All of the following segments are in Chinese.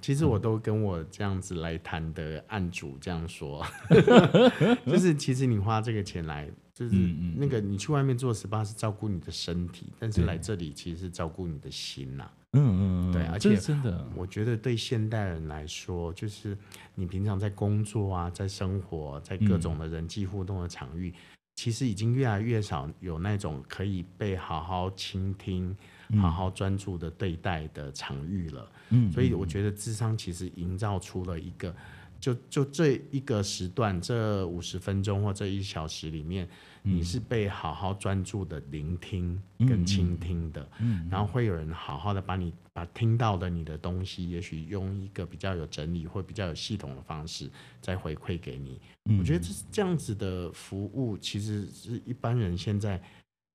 其实我都跟我这样子来谈的案主这样说，就是其实你花这个钱来，就是那个你去外面做 SPA 是照顾你的身体，但是对。来这里其实是照顾你的心呐、嗯嗯嗯，对而且真的，我觉得对现代人来说，就是你平常在工作啊，在生活，在各种的人际互动的场域，其实已经越来越少有那种可以被好好倾听、好好专注的对待的场域了。嗯，所以我觉得智商其实营造出了一个，就就这一个时段，这五十分钟或这一小时里面，你是被好好专注的聆听跟倾听的，嗯然后会有人好好的把你把听到的你的东西，也许用一个比较有整理或比较有系统的方式再回馈给你。我觉得这是这样子的服务，其实是一般人现在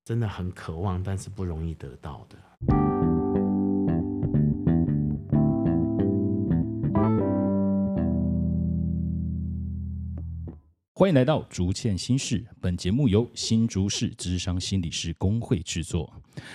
真的很渴望，但是不容易得到的。欢迎来到竹堑心事，本节目由新竹市智商心理师工会制作。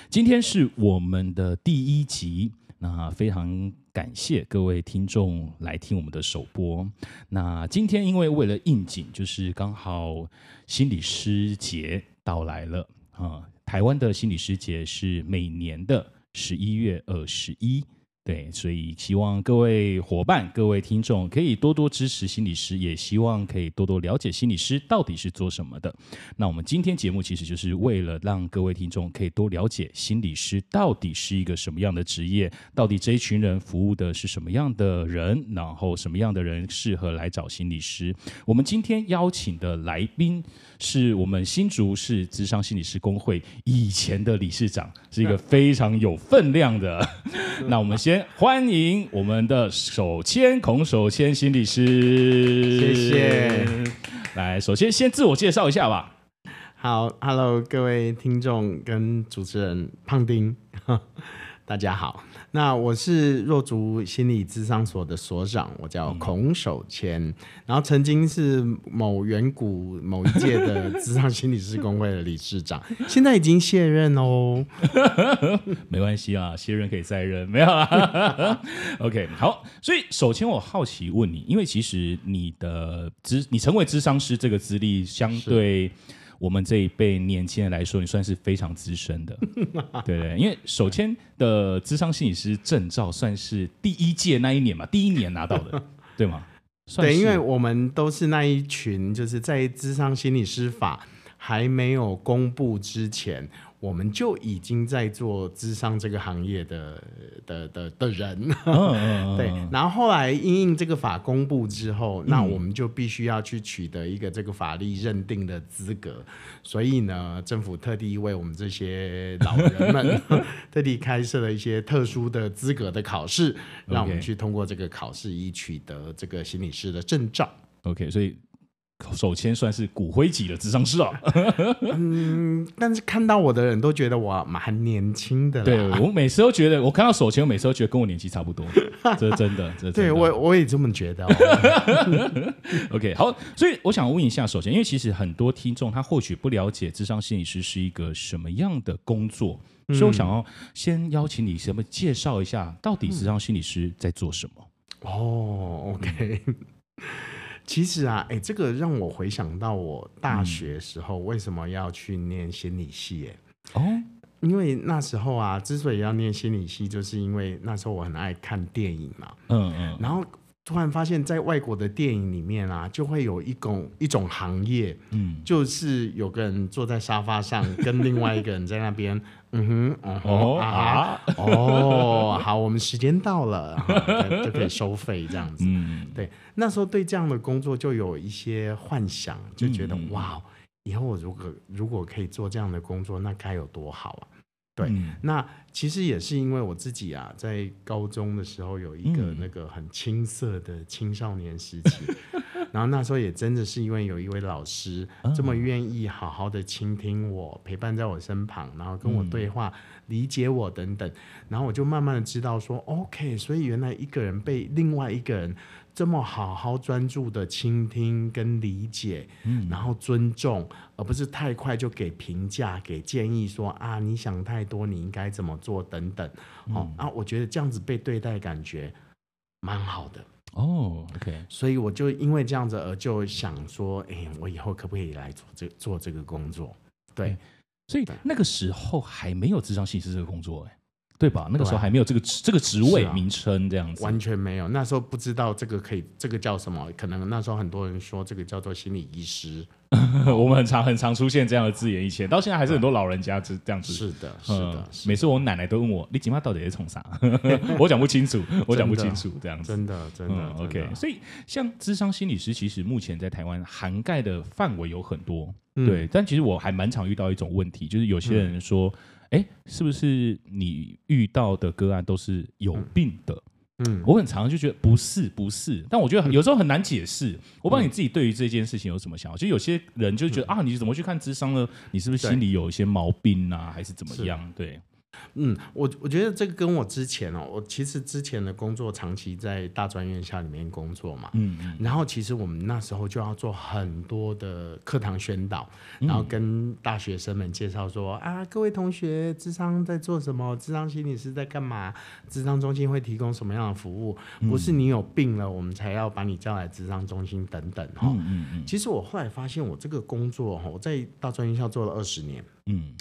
今天是我们的第一集，那非常感谢各位听众来听我们的首播。那今天因为为了应景，就是刚好心理师节到来了啊、台湾的心理师节是每年的十一月二十一。对，所以希望各位伙伴、各位听众可以多多支持心理师，也希望可以多多了解心理师到底是做什么的。那我们今天节目其实就是为了让各位听众可以多了解心理师到底是一个什么样的职业，到底这一群人服务的是什么样的人，然后什么样的人适合来找心理师。我们今天邀请的来宾是我们新竹市智商心理师工会以前的理事长，是一个非常有分量的。那我们先欢迎我们的手牵孔手牵心理师，谢谢。来，首先先自我介绍一下吧。好，Hello，各位听众跟主持人胖丁，大家好。那我是若竹心理智商所的所长，我叫孔守谦，然后曾经是某远古某一届的智商心理师工会的理事长，现在已经卸任哦。没关系啊，卸任可以再任，没有啦。OK，好，所以首先我好奇问你，因为其实你的资，你成为咨商师这个资历，相对我们这一辈年轻人来说，你算是非常资深的，对 不对？因为首先的智商心理师证照算是第一届那一年嘛，第一年拿到的，对吗？算对，因为我们都是那一群，就是在智商心理师法还没有公布之前，我们就已经在做智商这个行业的的的的人。对，然后后来因应这个法公布之后，嗯那我们就必须要去取得一个这个法律认定的资格，所以呢，政府特地为我们这些老人们 特地开设了一些特殊的资格的考试，让我们去通过这个考试，以取得这个心理师的证照。OK，所以首先算是骨灰级的智商师啊。嗯，但是看到我的人都觉得我蛮年轻的啦。对我每次都觉得，我看到手签，我每次都觉得跟我年纪差不多，这是真的，这是对我我也这么觉得、哦。OK 好，所以我想问一下，首先，因为其实很多听众他或许不了解智商心理师是一个什么样的工作，所以我想要先邀请你，什么介绍一下，到底智商心理师在做什么？哦，OK。其实啊，哎，这个让我回想到我大学时候为什么要去念心理系，哎，哦，因为那时候啊，之所以要念心理系，就是因为那时候我很爱看电影嘛，嗯嗯，然后突然发现，在外国的电影里面啊，就会有一种一种行业，嗯，就是有个人坐在沙发上，跟另外一个人在那边，嗯哼，哦啊啊，哦，好，我们时间到了，哈就 可以收费这样子。嗯，对，那时候对这样的工作就有一些幻想，就觉得、哇，以后我如果如果可以做这样的工作，那该有多好啊！对嗯。那其实也是因为我自己啊，在高中的时候有一个嗯。那个很青涩的青少年时期，然后那时候也真的是因为有一位老师啊这么愿意好好的倾听我，陪伴在我身旁，然后跟我嗯。对话、理解我等等，然后我就慢慢的知道说，OK，所以原来一个人被另外一个人这么好好专注的倾听跟理解，嗯。然后尊重，而不是太快就给评价、给建议说啊，你想太多，你应该怎么做等等。哦、啊，我觉得这样子被对待，感觉蛮好的。哦，OK，所以我就因为这样子而就想说，哎、我以后可不可以来做这做这个工作？对，所以那个时候还没有智商心理师这个工作，哎，对吧？那个时候还没有这个职这个职位名称这样子。完全没有。那时候不知道这个可以，这个叫什么？可能那时候很多人说这个叫做心理医师。我们很常很常出现这样的字眼，以前到现在还是很多老人家这这样子。是的，是嗯的，是每次我奶奶都问我：“你今晚到底在冲啥？” 我讲不清楚，我讲不清楚，这样子。真的，真的。嗯，OK，的所以像智商心理师，其实目前在台湾涵盖的范围有很多，嗯对。但其实我还蛮常遇到一种问题，就是有些人说：“哎、是不是你遇到的个案都是有病的？”嗯，我很常就觉得不是不是，但我觉得有时候很难解释。我不知道你自己对于这件事情有什么想法？就有些人就觉得、啊，你怎么去看智商呢？你是不是心里有一些毛病啊，还是怎么样？对，嗯，我我觉得这个跟我之前哦，我其实之前的工作长期在大专院校里面工作嘛，嗯嗯然后其实我们那时候就要做很多的课堂宣导，然后跟大学生们介绍说啊，各位同学，智商在做什么？智商心理师在干嘛？智商中心会提供什么样的服务？不是你有病了，我们才要把你叫来智商中心等等哈。嗯嗯嗯其实我后来发现，我这个工作哈，我在大专院校做了二十年。嗯，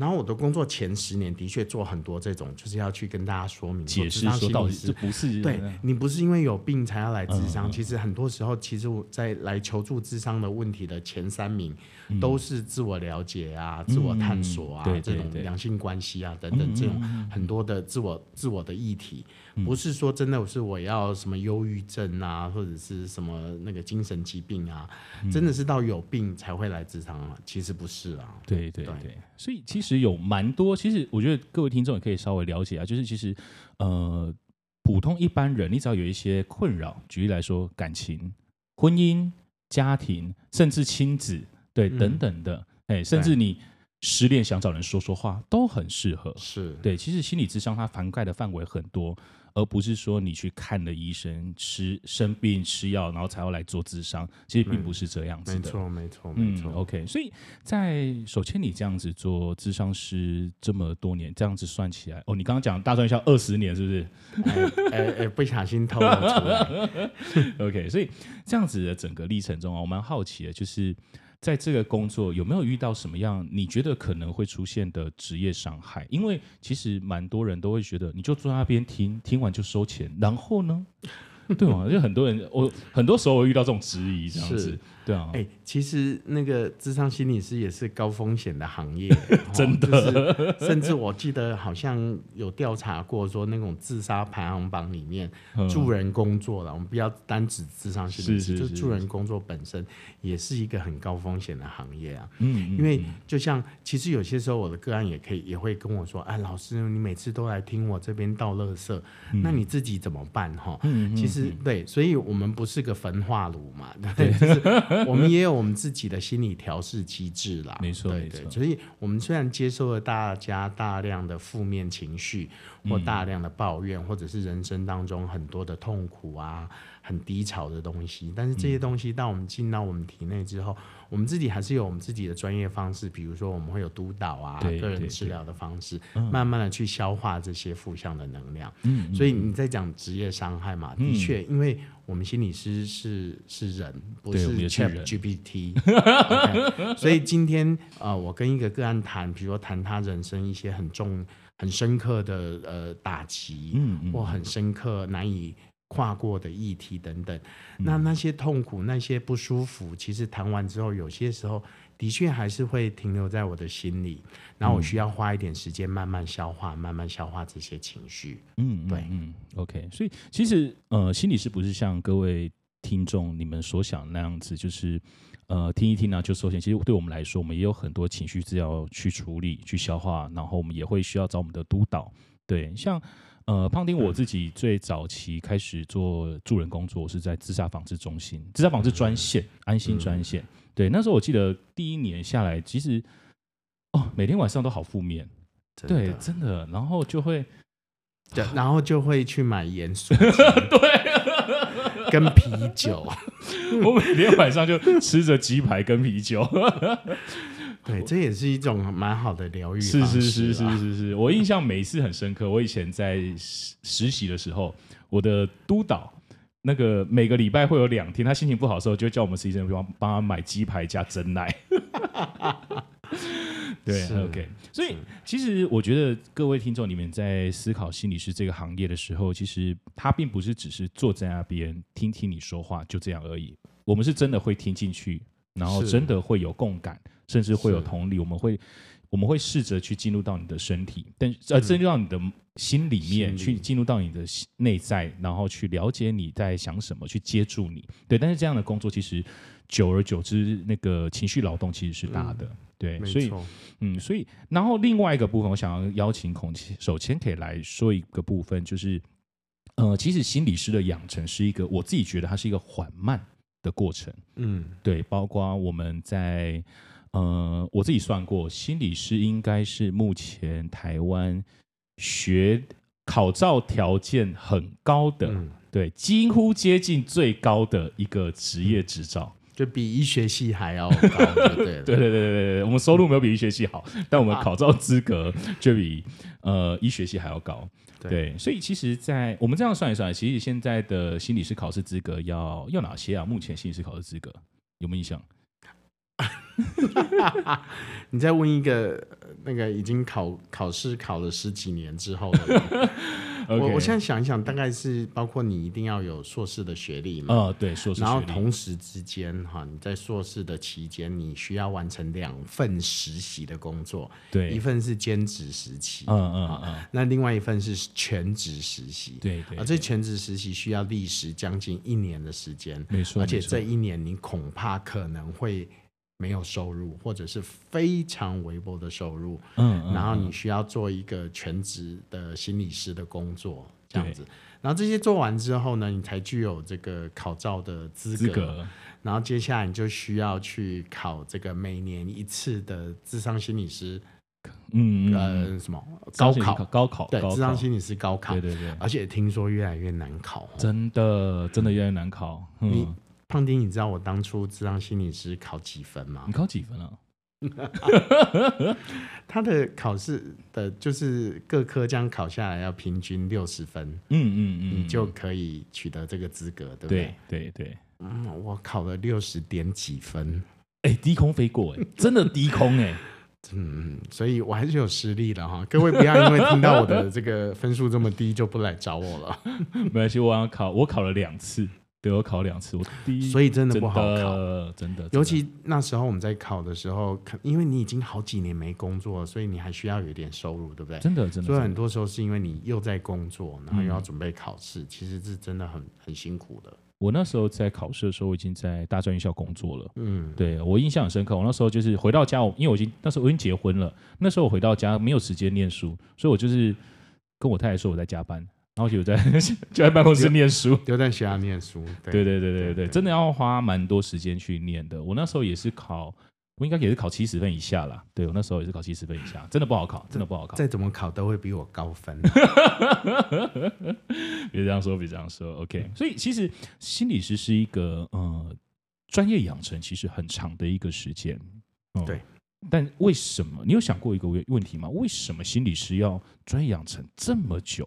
然后我的工作前十年的确做很多这种，就是要去跟大家说明解释说到底心理师。这不是对你不是因为有病才要来智商，嗯嗯其实很多时候，其实我在来求助智商的问题的前三名，都是自我了解啊、自我探索啊、嗯对对这种对两性关系啊等等这种很多的自我自我的议题，嗯不是说真的是我要什么忧郁症啊，或者是什么那个精神疾病啊，嗯。真的是到有病才会来职场啊，其实不是啊。对对对。对，所以其实有蛮多，其实我觉得各位听众也可以稍微了解啊，就是其实呃，普通一般人，你只要有一些困扰，举例来说，感情、婚姻、家庭，甚至亲子，对、嗯。等等的，哎，甚至你失恋想找人说说话，都很适合。是，对，其实心理智商它涵盖的范围很多，而不是说你去看了医生、吃生病吃药，然后才要来做智商，其实并不是这样子的。没错，没错，没嗯错。，OK，所以在首先你这样子做智商师这么多年，这样子算起来，哦，你刚刚讲大专校二十年是不是哎哎哎，不小心透露出来。OK，所以这样子的整个历程中啊，我蛮好奇的，就是在这个工作有没有遇到什么样你觉得可能会出现的职业伤害？因为其实蛮多人都会觉得，你就坐在那边听，听完就收钱，然后呢？对吗？就很多人，我很多时候会遇到这种质疑，这样子，对啊，哎、其实那个智商心理师也是高风险的行业，真的。哦就是甚至我记得好像有调查过，说那种自杀排行榜里面，嗯。助人工作了，我们不要单指智商心理师，是是就是助人工作本身也是一个很高风险的行业啊。嗯，嗯因为嗯就像，其实有些时候我的个案也可以也会跟我说，哎，老师，你每次都来听我这边倒垃圾，那你自己怎么办？哈、其实对，所以我们不是个焚化炉嘛，对，就是 我们也有我们自己的心理调试机制啦。没错对对，没错。所以我们虽然接受了大家大量的负面情绪，或嗯。大量的抱怨，或者是人生当中很多的痛苦啊、很低潮的东西，但是这些嗯。东西当我们进到我们体内之后，我们自己还是有我们自己的专业方式，比如说我们会有督导啊、个人治疗的方式，慢慢的去消化这些负向的能量。嗯所以你在讲职业伤害嘛，的确，因为我们心理师是是人，不是对我们也是 Chat 人 GPT，OK，所以今天呃，我跟一个个案谈，比如说谈他人生一些很重、很深刻的呃打击，嗯嗯。或很深刻难以跨过的议题等等，嗯那那些痛苦、那些不舒服，其实谈完之后，有些时候的确还是会停留在我的心里，然后我需要花一点时间慢慢消化，慢慢消化这些情绪。嗯，对嗯，OK，所以其实呃，心理是不是像各位听众你们所想那样子，就是呃听一听啊就收钱。其实对我们来说，我们也有很多情绪是要去处理、去消化，然后我们也会需要找我们的督导。对，像呃胖丁我自己最早期开始做助人工作是在自杀防治中心、自杀防治专线、安心专线。对，那时候我记得第一年下来，其实哦每天晚上都好负面，对，真的，然后就会。对，然后就会去买盐水，对，跟啤酒，我每天晚上就吃着鸡排跟啤酒。对，这也是一种蛮好的疗愈是是是啊是是是，我印象每一次很深刻。我以前在实实习的时候，我的督导那个每个礼拜会有两天，他心情不好的时候，就会叫我们实习生帮帮他买鸡排加真奶。对，OK。所以其实我觉得各位听众，你们在思考心理师这个行业的时候，其实他并不是只是坐在那边听听你说话就这样而已。我们是真的会听进去，然后真的会有共感，甚至会有同理。我们会我们会试着去进入到你的身体，但呃，进入到你的心里面，去进入到你的心内在，然后去了解你在想什么，去接住你。对，但是这样的工作其实久而久之，那个情绪劳动其实是大的。对，没所以错，嗯，所以然后另外一个部分，我想要邀请孔首先可以来说一个部分，就是呃，其实心理师的养成是一个我自己觉得它是一个缓慢的过程。嗯，对，包括我们在呃，我自己算过，心理师应该是目前台湾学考照条件很高的，嗯对，几乎接近最高的一个职业执照。就比医学系还要高，就对。对对对对我们收入没有比医学系好，但我们考照资格就比呃医学系还要高。对对，所以其实在，我们这样算一算，其实现在的心理师考试资格要要哪些啊？目前心理师考试资格有没有印象？你再问一个呃那个已经考考试考了十几年之后的人，我我现在想一想，大概是包括你一定要有硕士的学历嘛，呃，对，硕士然后同时之间哈，你在硕士的期间，你需要完成两份实习的工作，对，一份是兼职实习，嗯嗯嗯，那另外一份是全职实习。对对啊，这全职实习需要历时将近一年的时间，没错，而且这一年你恐怕可能会没有收入，或者是非常微薄的收入，嗯，嗯然后你嗯需要做一个全职的心理师的工作，这样子。然后这些做完之后呢，你才具有这个考照的资格。资格，然后接下来你就需要去考这个每年一次的智商心理师，嗯嗯，呃，什么高考？高考，对，智商心理师高考对。对对，而且听说越来越难考哦。真的真的越来越难考。你嗯，胖丁，你知道我当初智商心理师考几分吗你？考几分啊？他的考试的就是各科这样考下来要平均六十分，嗯嗯嗯，你就可以取得这个资格，对不对对？对对。嗯，我考了六十点几分，哎，低空飞过，哎，真的低空，哎，嗯，所以我还是有实力的哈。各位不要因为听到我的这个分数这么低就不来找我了，没关系，我要考，我考了两次，对我考两次，我第一，所以真的不好考。的真的，尤其那时候我们在考的时候，可因为你已经好几年没工作了，所以你还需要有一点收入，对不对？真的真的，所以很多时候是因为你又在工作，然后又要嗯准备考试，其实是真的很很辛苦的。我那时候在考试的时候，我已经在大专院校工作了。嗯，对我印象很深刻，我那时候就是回到家，我因为我已经那时候我已经结婚了，那时候我回到家没有时间念书，所以我就是跟我太太说我在加班，然后就在 就在办公室念书。留在学校念书。对对对对对对，对真的要花蛮多时间去念的。我那时候也是考，我应该也是考七十分以下啦。对我那时候也是考七十分以下，真的不好考，真的不好考。再怎么考都会比我高分。别这样说，别这样说。OK，所以其实心理师是一个呃专业养成其实很长的一个时间。嗯对。但为什么你有想过一个问问题吗？为什么心理师要专业养成这么久？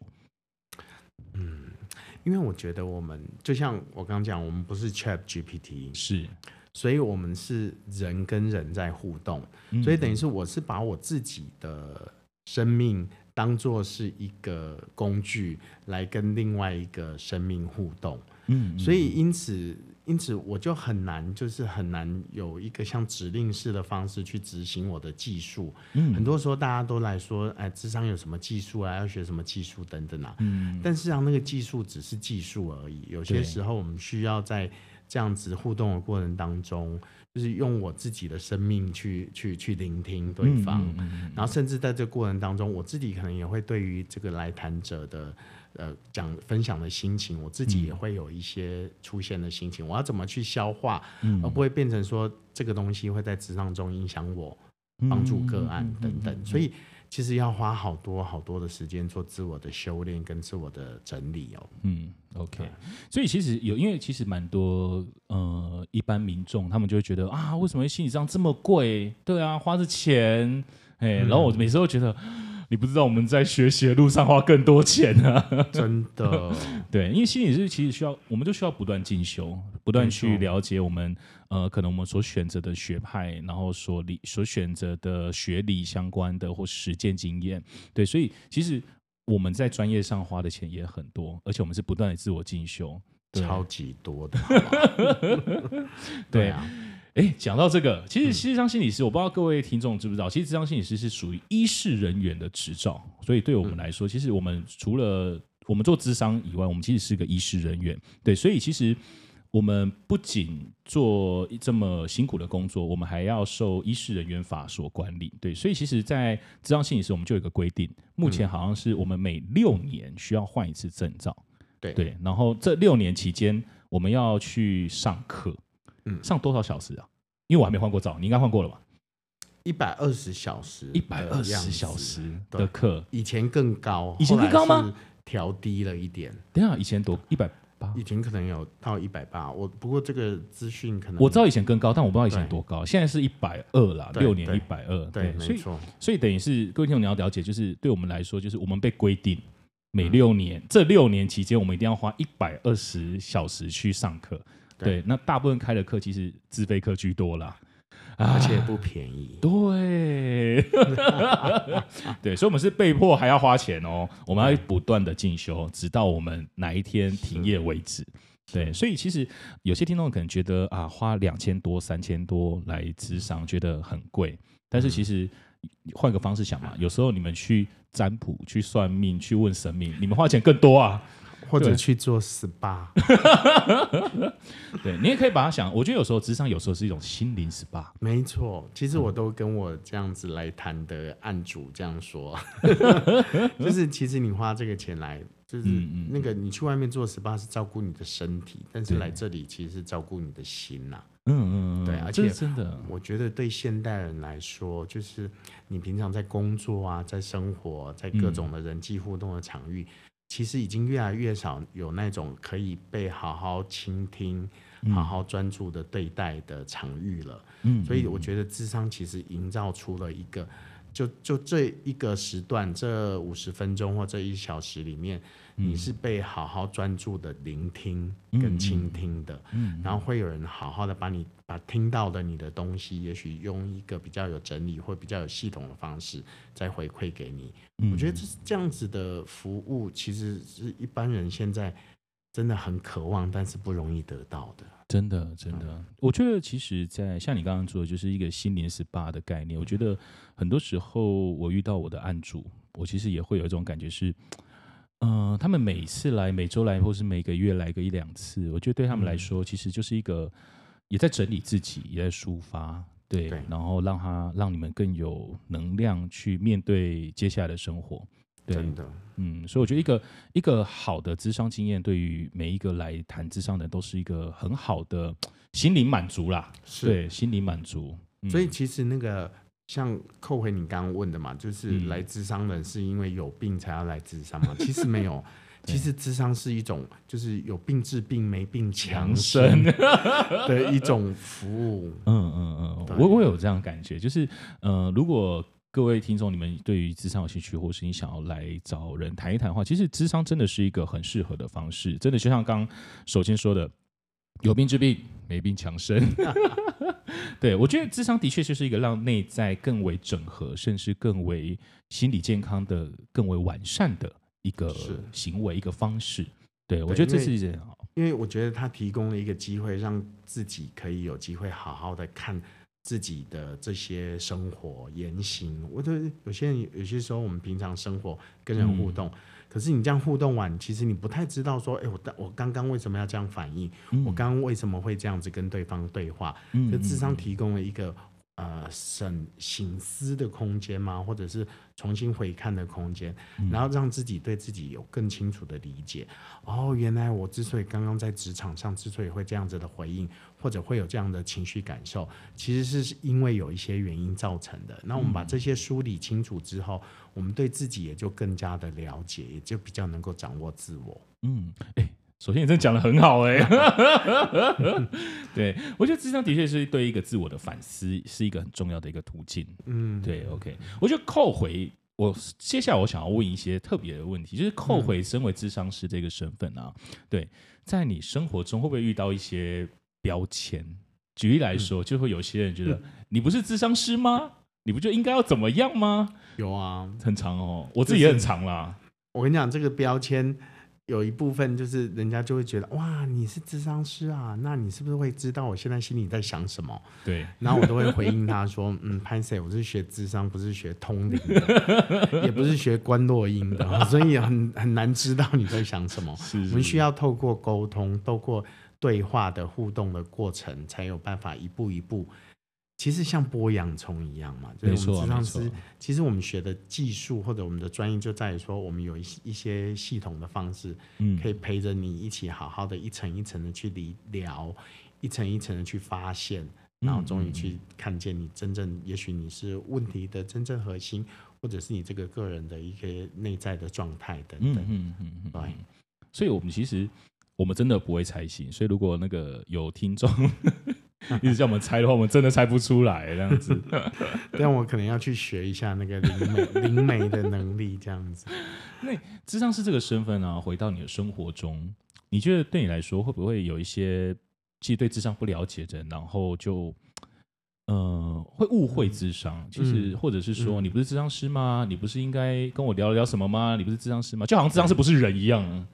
嗯，因为我觉得我们就像我刚刚讲，我们不是 Chat GPT，是，所以我们是人跟人在互动，嗯。所以等于是我是把我自己的生命当做是一个工具来跟另外一个生命互动。嗯，嗯。所以因此，因此我就很难，就是很难有一个像指令式的方式去执行我的技术。嗯很多时候大家都来说，哎，智商有什么技术啊？要学什么技术等等啊。嗯但事实上，那个技术只是技术而已。有些时候，我们需要在这样子互动的过程当中，就是用我自己的生命去去去聆听对方。嗯嗯嗯然后甚至在这个过程当中，我自己可能也会对于这个来谈者的呃讲分享的心情，我自己也会有一些出现的心情，我要怎么去消化，嗯而不会变成说这个东西会在职场中影响我，帮助个案等等。所以其实要花好多好多的时间做自我的修炼跟自我的整理哦。嗯，OK，所以其实有，因为其实蛮多呃一般民众他们就会觉得啊，为什么心理上这么贵？对啊，花着钱，哎，然后我每次都觉得。你不知道我们在学习的路上花更多钱啊！真的，对，因为心理师其实需要，我们就需要不断进修，不断去了解我们呃，可能我们所选择的学派，然后所理所选择的学理相关的或实践经验。对，所以其实我们在专业上花的钱也很多，而且我们是不断的自我进修，超级多的。对啊。哎，讲到这个，其实智商心理师，我不知道各位听众知不知道，其实智商心理师是属于医事人员的执照，所以对我们来说，其实我们除了我们做智商以外，我们其实是个医事人员。对，所以其实我们不仅做这么辛苦的工作，我们还要受医事人员法所管理。对，所以其实，在智商心理师，我们就有一个规定，目前好像是我们每六年需要换一次证照。对对，然后这六年期间，我们要去上课。嗯，上多少小时啊？因为我还没换过照，你应该换过了吧？一百二十小时，一百二十小时的课，以前更高，以前更高吗？调低了一点。等下，以前多一百八，以前可能有到一百八。我不过这个资讯可能我知道以前更高，但我不知道以前多高。现在是一百二啦，六年一百二。对，没错。所以等于是各位听众你要了解，就是对我们来说，就是我们被规定每六年，这六年期间，我们一定要花一百二十小时去上课。对，那大部分开的课其实自费课居多啦，而且不便宜。对，对，所以我们是被迫还要花钱哦，我们要不断的进修，直到我们哪一天停业为止。对，所以其实有些听众可能觉得啊，花两千多、三千多来智商觉得很贵，但是其实换个方式想嘛，有时候你们去占卜、去算命、去问神明，你们花钱更多啊。或者去做 SPA，对你也可以把它想，我觉得有时候职场有时候是一种心灵 SPA。没错，其实我都跟我这样子来谈的案主这样说，就是其实你花这个钱来，就是那个你去外面做 SPA 是照顾你的身体，但是来这里其实是照顾你的心呐。嗯嗯，对，而且真的，我觉得对现代人来说，就是你平常在工作啊，在生活，在各种的人际互动的场域。其实已经越来越少有那种可以被好好倾听、好好专注的对待的场域了。嗯，所以我觉得智商其实营造出了一个，就就这一个时段，这五十分钟或这一小时里面。你是被好好专注的聆听跟倾听的，然后会有人好好的把你把听到的你的东西，也许用一个比较有整理或比较有系统的方式再回馈给你。我觉得这是这样子的服务，其实是一般人现在真的很渴望，但是不容易得到的。真的，真的，我觉得其实，在像你刚刚说的，就是一个心灵 SPA 的概念。我觉得很多时候我遇到我的案主，我其实也会有一种感觉是。嗯，他们每次来，每周来，或是每个月来个一两次，我觉得对他们来说，其实就是一个也在整理自己，也在抒发，对，然后让他让你们更有能量去面对接下来的生活。真的，嗯，所以我觉得一个一个好的智商经验，对于每一个来谈智商的人，都是一个很好的心灵满足啦。对，心灵满足。所以其实那个。像扣回你刚刚问的嘛，就是来智商的是因为有病才要来智商嘛？其实没有，其实智商是一种就是有病治病没病强身的一种服务。嗯嗯嗯，我我有这样感觉，就是呃，如果各位听众你们对于智商有兴趣，或是你想要来找人谈一谈的话，其实智商真的是一个很适合的方式。真的就像刚首先说的，有病治病，没病强身。对，我觉得智商的确就是一个让内在更为整合，甚至更为心理健康的、更为完善的一个行为、一个方式。对，我觉得这是一件好，因为我觉得他提供了一个机会，让自己可以有机会好好的看自己的这些生活言行。我觉得有些人有些时候，我们平常生活跟人互动。可是你这样互动完，其实你不太知道说，哎，我我刚刚为什么要这样反应？我刚刚为什么会这样子跟对方对话？嗯，智商提供了一个呃省醒思的空间吗？或者是重新回看的空间，然后让自己对自己有更清楚的理解。哦，原来我之所以刚刚在职场上之所以会这样子的回应，或者会有这样的情绪感受，其实是因为有一些原因造成的。那我们把这些梳理清楚之后，我们对自己也就更加的了解，也就比较能够掌握自我。嗯，哎。首先，你真的讲的很好哎，对我觉得智商的确是对一个自我的反思是一个很重要的一个途径。嗯，对，OK，我觉得扣回我接下来我想要问一些特别的问题，就是扣回身为智商师这个身份啊，对，在你生活中会不会遇到一些标签？举例来说，就会有些人觉得你不是智商师吗？你不就应该要怎么样吗？有啊，很长哦，我自己也很长啦。我跟你讲，这个标签。有一部分就是人家就会觉得哇，你是智商师啊，那你是不是会知道我现在心里在想什么？对，然后我都会回应他说，嗯，潘 Sir，我是学智商，不是学通灵的，也不是学观落音的，所以很很难知道你在想什么。是，我们需要透过沟通，透过对话的互动的过程，才有办法一步一步。其实像剥洋葱一样嘛，就是我们，智商师。其实我们学的技术或者我们的专业就在于说，我们有一一些系统的方式，嗯，可以陪着你一起好好的一层一层的去理聊，一层一层的去发现，然后终于去看见你真正，也许你是问题的真正核心，或者是你这个个人的一些内在的状态等等。嗯嗯嗯，对。所以我们其实我们真的不会猜心，所以如果那个有听众。一直叫我们猜的话，我们真的猜不出来这样子。但我可能要去学一下那个灵媒灵媒的能力，这样子。那智商是这个身份呢？回到你的生活中，你觉得对你来说会不会有一些其实对智商不了解的人，然后就呃会误会智商？其实或者是说，你不是智商师吗？你不是应该跟我聊聊什么吗？你不是智商师吗？就好像智商师不是人一样。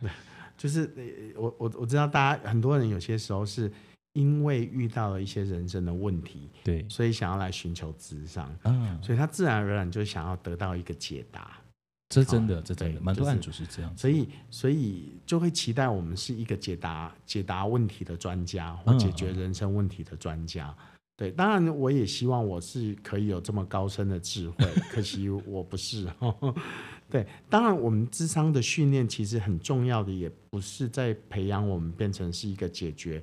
就是我我我知道，大家很多人有些时候是。因为遇到了一些人生的问题，对，所以想要来寻求智商，嗯，所以他自然而然就想要得到一个解答。这真的，这真的，蛮多案主是这样，所以所以就会期待我们是一个解答解答问题的专家，或解决人生问题的专家。对，当然我也希望我是可以有这么高深的智慧，可惜我不是。对，当然我们智商的训练其实很重要的，也不是在培养我们变成是一个解决。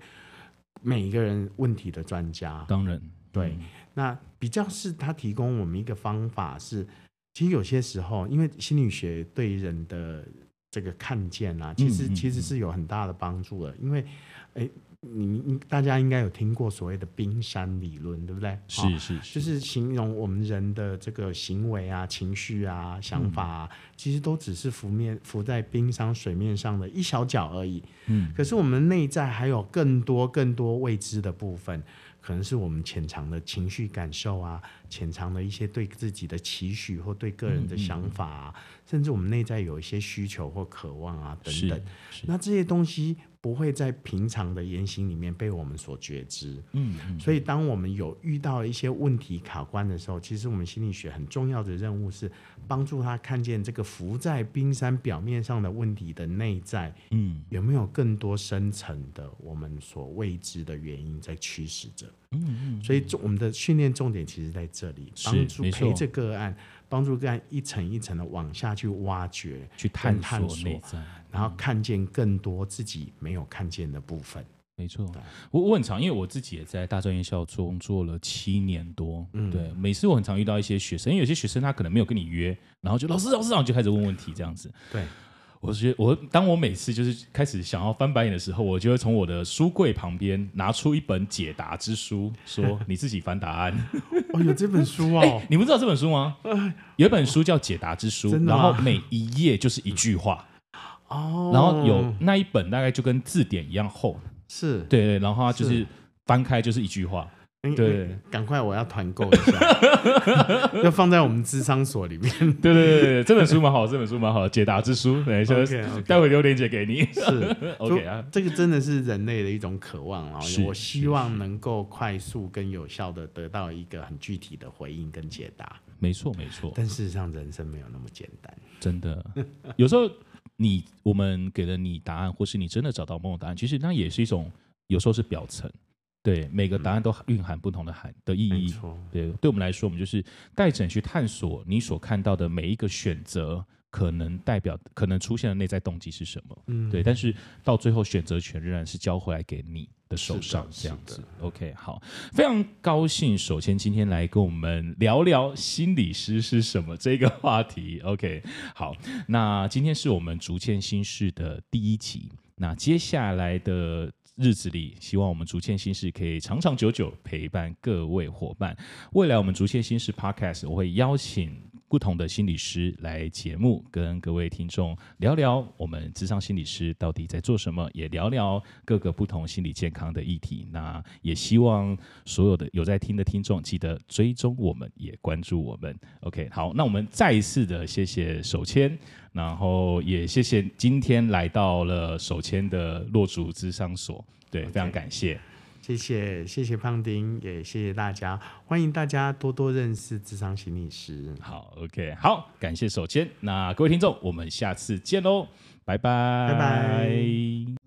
每一个人问题的专家，当然对。那比较是他提供我们一个方法，是其实有些时候，因为心理学对人的这个看见啊，其实其实是有很大的帮助的。因为，哎。你你大家应该有听过所谓的冰山理论，对不对？是是，就是形容我们人的这个行为啊、情绪啊、想法啊，其实都只是浮面浮在冰山水面上的一小角而已。嗯，可是我们内在还有更多更多未知的部分。可能是我们潜藏的情绪感受啊，潜藏的一些对自己的期许或对个人的想法啊，甚至我们内在有一些需求或渴望啊等等。那这些东西不会在平常的言行里面被我们所觉知。嗯嗯。所以当我们有遇到一些问题卡关的时候，其实我们心理学很重要的任务是帮助他看见这个浮在冰山表面上的问题的内在，嗯，有没有更多深层的我们所未知的原因在驱使着。嗯嗯，所以我们的训练重点其实在这里，帮助陪着个案，帮助个案一层一层的往下去挖掘、去探索内在，然后看见更多自己没有看见的部分。没错，我我很常，因为我自己也在大专院校中做了七年多。嗯，对，每次我很常遇到一些学生，因为有些学生他可能没有跟你约，然后就老师老师，然后就开始问问题这样子。对。我觉得我当我每次就是开始想要翻白眼的时候，我就会从我的书柜旁边拿出一本解答之书，说 你自己翻答案。哦，有这本书哦，你不知道这本书吗？有一本书叫《解答之书》，然后每一页就是一句话。哦，然后有那一本大概就跟字典一样厚。是对对，然后它就是翻开就是一句话。对，赶快我要团购一下，要放在我们智商所里面。对对对这本书蛮好，这本书蛮好，解答之书。等一下，待会留链接给你。是，OK 啊，这个真的是人类的一种渴望啊！我希望能够快速跟有效的得到一个很具体的回应跟解答。没错，没错。但事实上，人生没有那么简单。真的，有时候你我们给了你答案，或是你真的找到某种答案，其实那也是一种，有时候是表层。对，每个答案都蕴含不同的含的意义。对，对我们来说，我们就是带着你去探索你所看到的每一个选择，可能代表可能出现的内在动机是什么。嗯，对，但是到最后选择权仍然是交回来给你的手上，是这样子。OK，好，非常高兴，首先今天来跟我们聊聊心理师是什么这个话题。OK，好，那今天是我们竹堑心事的第一集，那接下来的。日子里，希望我们竹堑心事可以长长久久陪伴各位伙伴。未来我们竹堑心事 Podcast，我会邀请不同的心理师来节目，跟各位听众聊聊我们智商心理师到底在做什么，也聊聊各个不同心理健康的议题。那也希望所有的有在听的听众记得追踪我们，也关注我们。OK，好，那我们再一次的谢谢手牵，然后也谢谢今天来到了手牵的落足智商所，对非常感谢。谢谢谢谢胖丁，也谢谢大家，欢迎大家多多认识智商心理师。好，OK，好，感谢手牵。那各位听众，我们下次见喽，拜拜，拜拜。